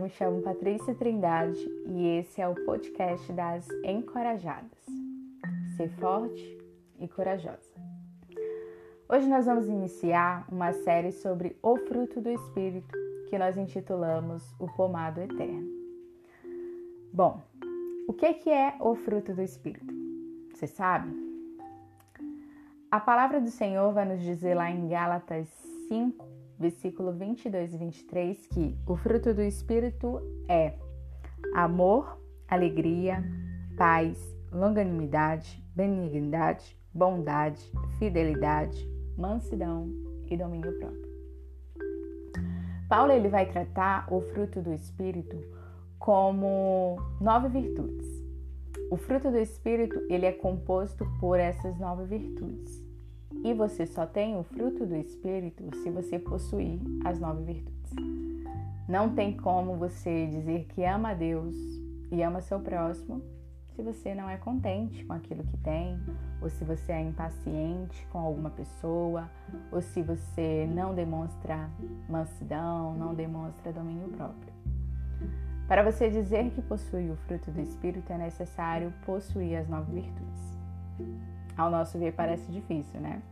eu me chamo Patrícia Trindade e esse é o podcast das Encorajadas. Ser forte e corajosa. Hoje nós vamos iniciar uma série sobre o fruto do Espírito que nós intitulamos O Pomado Eterno. Bom, o que é o fruto do Espírito? Você sabe? A palavra do Senhor vai nos dizer lá em Gálatas 5, versículo 22 e 23, que o fruto do Espírito é amor, alegria, paz, longanimidade, benignidade, bondade, fidelidade, mansidão e domínio próprio. Paulo ele vai tratar o fruto do Espírito como nove virtudes. O fruto do Espírito ele é composto por essas nove virtudes. E você só tem o fruto do Espírito se você possuir as nove virtudes. Não tem como você dizer que ama a Deus e ama seu próximo se você não é contente com aquilo que tem, ou se você é impaciente com alguma pessoa, ou se você não demonstra mansidão, não demonstra domínio próprio. Para você dizer que possui o fruto do Espírito, é necessário possuir as nove virtudes ao nosso ver parece difícil, né?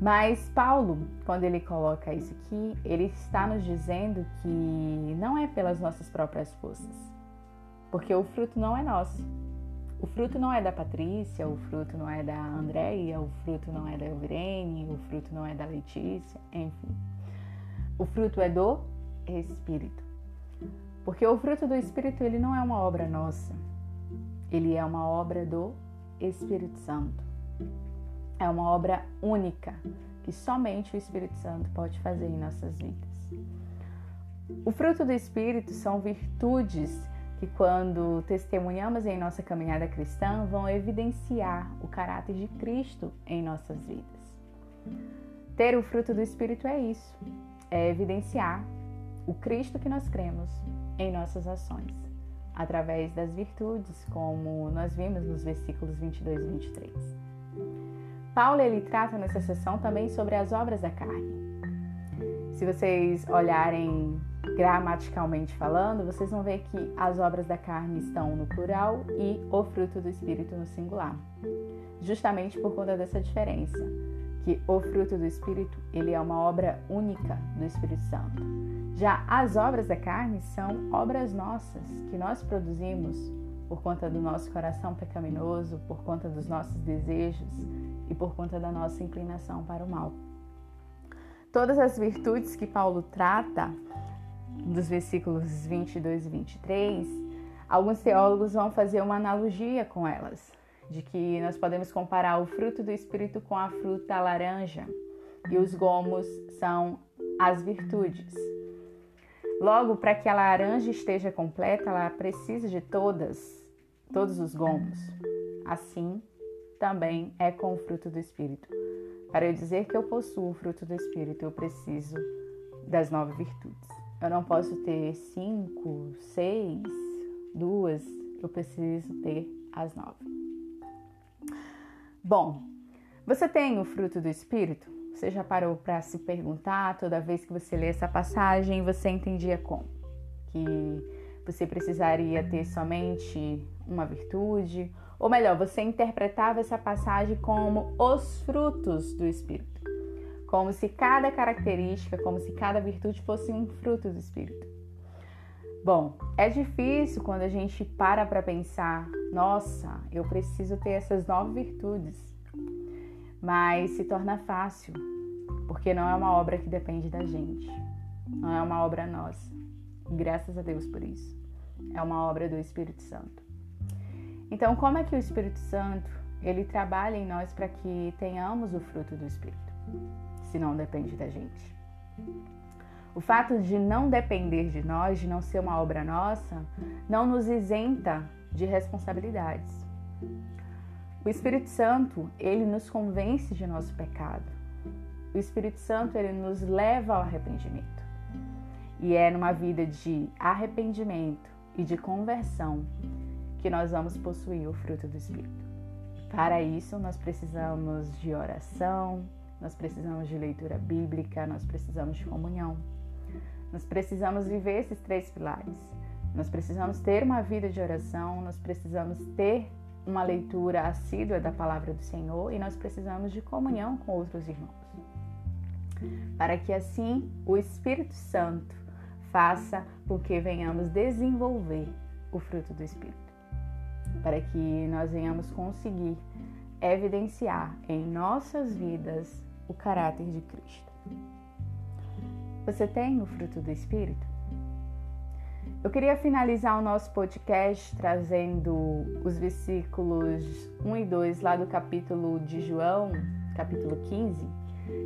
Mas Paulo, quando ele coloca isso aqui, ele está nos dizendo que não é pelas nossas próprias forças, porque o fruto não é nosso. O fruto não é da Patrícia, o fruto não é da Andréia, o fruto não é da Eugênia, o fruto não é da Letícia, enfim. O fruto é do Espírito. Porque o fruto do Espírito, ele não é uma obra nossa. Ele é uma obra do Espírito Santo. É uma obra única que somente o Espírito Santo pode fazer em nossas vidas. O fruto do Espírito são virtudes que, quando testemunhamos em nossa caminhada cristã, vão evidenciar o caráter de Cristo em nossas vidas. Ter o fruto do Espírito é isso, é evidenciar o Cristo que nós cremos em nossas ações através das virtudes, como nós vimos nos versículos 22 e 23. Paulo ele trata nessa sessão também sobre as obras da carne. Se vocês olharem gramaticalmente falando, vocês vão ver que as obras da carne estão no plural e o fruto do espírito no singular. Justamente por conta dessa diferença, que o fruto do espírito, ele é uma obra única do Espírito Santo. Já as obras da carne são obras nossas, que nós produzimos por conta do nosso coração pecaminoso, por conta dos nossos desejos e por conta da nossa inclinação para o mal. Todas as virtudes que Paulo trata dos versículos 22 e 23, alguns teólogos vão fazer uma analogia com elas, de que nós podemos comparar o fruto do espírito com a fruta laranja e os gomos são as virtudes. Logo, para que a laranja esteja completa, ela precisa de todas, todos os gomos. Assim, também é com o fruto do Espírito. Para eu dizer que eu possuo o fruto do Espírito, eu preciso das nove virtudes. Eu não posso ter cinco, seis, duas, eu preciso ter as nove. Bom, você tem o fruto do Espírito? Você já parou para se perguntar toda vez que você lê essa passagem, você entendia como? Que você precisaria ter somente uma virtude? Ou melhor, você interpretava essa passagem como os frutos do Espírito. Como se cada característica, como se cada virtude fosse um fruto do Espírito. Bom, é difícil quando a gente para para pensar, nossa, eu preciso ter essas nove virtudes mas se torna fácil, porque não é uma obra que depende da gente, não é uma obra nossa. Graças a Deus por isso. É uma obra do Espírito Santo. Então, como é que o Espírito Santo ele trabalha em nós para que tenhamos o fruto do Espírito, se não depende da gente? O fato de não depender de nós, de não ser uma obra nossa, não nos isenta de responsabilidades. O Espírito Santo, ele nos convence de nosso pecado. O Espírito Santo, ele nos leva ao arrependimento. E é numa vida de arrependimento e de conversão que nós vamos possuir o fruto do Espírito. Para isso, nós precisamos de oração, nós precisamos de leitura bíblica, nós precisamos de comunhão. Nós precisamos viver esses três pilares. Nós precisamos ter uma vida de oração, nós precisamos ter uma leitura assídua da palavra do Senhor e nós precisamos de comunhão com outros irmãos. Para que assim o Espírito Santo faça com que venhamos desenvolver o fruto do Espírito. Para que nós venhamos conseguir evidenciar em nossas vidas o caráter de Cristo. Você tem o fruto do Espírito? Eu queria finalizar o nosso podcast trazendo os versículos 1 e 2 lá do capítulo de João, capítulo 15,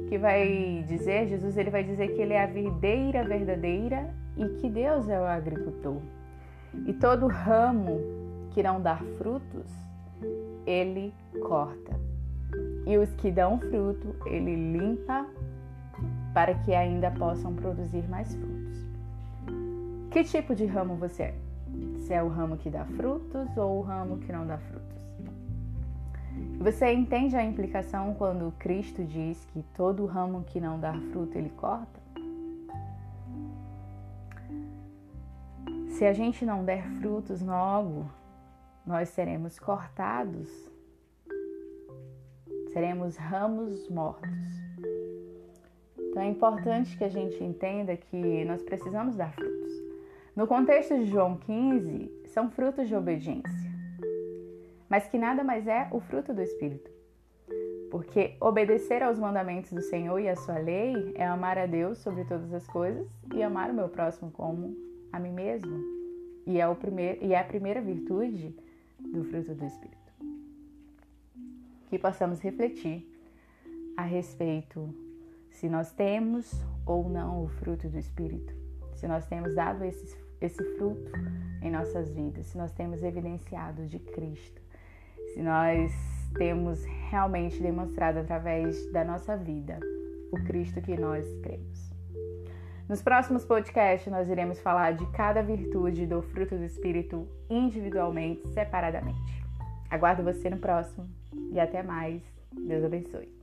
que vai dizer, Jesus ele vai dizer que ele é a videira verdadeira e que Deus é o agricultor. E todo ramo que não dar frutos, ele corta. E os que dão fruto, ele limpa para que ainda possam produzir mais frutos. Que tipo de ramo você é? Se é o ramo que dá frutos ou o ramo que não dá frutos? Você entende a implicação quando Cristo diz que todo ramo que não dá fruto ele corta? Se a gente não der frutos logo, nós seremos cortados, seremos ramos mortos. Então é importante que a gente entenda que nós precisamos dar frutos. No contexto de João 15, são frutos de obediência, mas que nada mais é o fruto do Espírito. Porque obedecer aos mandamentos do Senhor e à sua lei é amar a Deus sobre todas as coisas e amar o meu próximo como a mim mesmo. E é, o primeiro, e é a primeira virtude do fruto do Espírito. Que possamos refletir a respeito se nós temos ou não o fruto do Espírito, se nós temos dado esse, esse fruto em nossas vidas, se nós temos evidenciado de Cristo, se nós temos realmente demonstrado através da nossa vida o Cristo que nós cremos. Nos próximos podcasts, nós iremos falar de cada virtude do fruto do Espírito individualmente, separadamente. Aguardo você no próximo e até mais. Deus abençoe.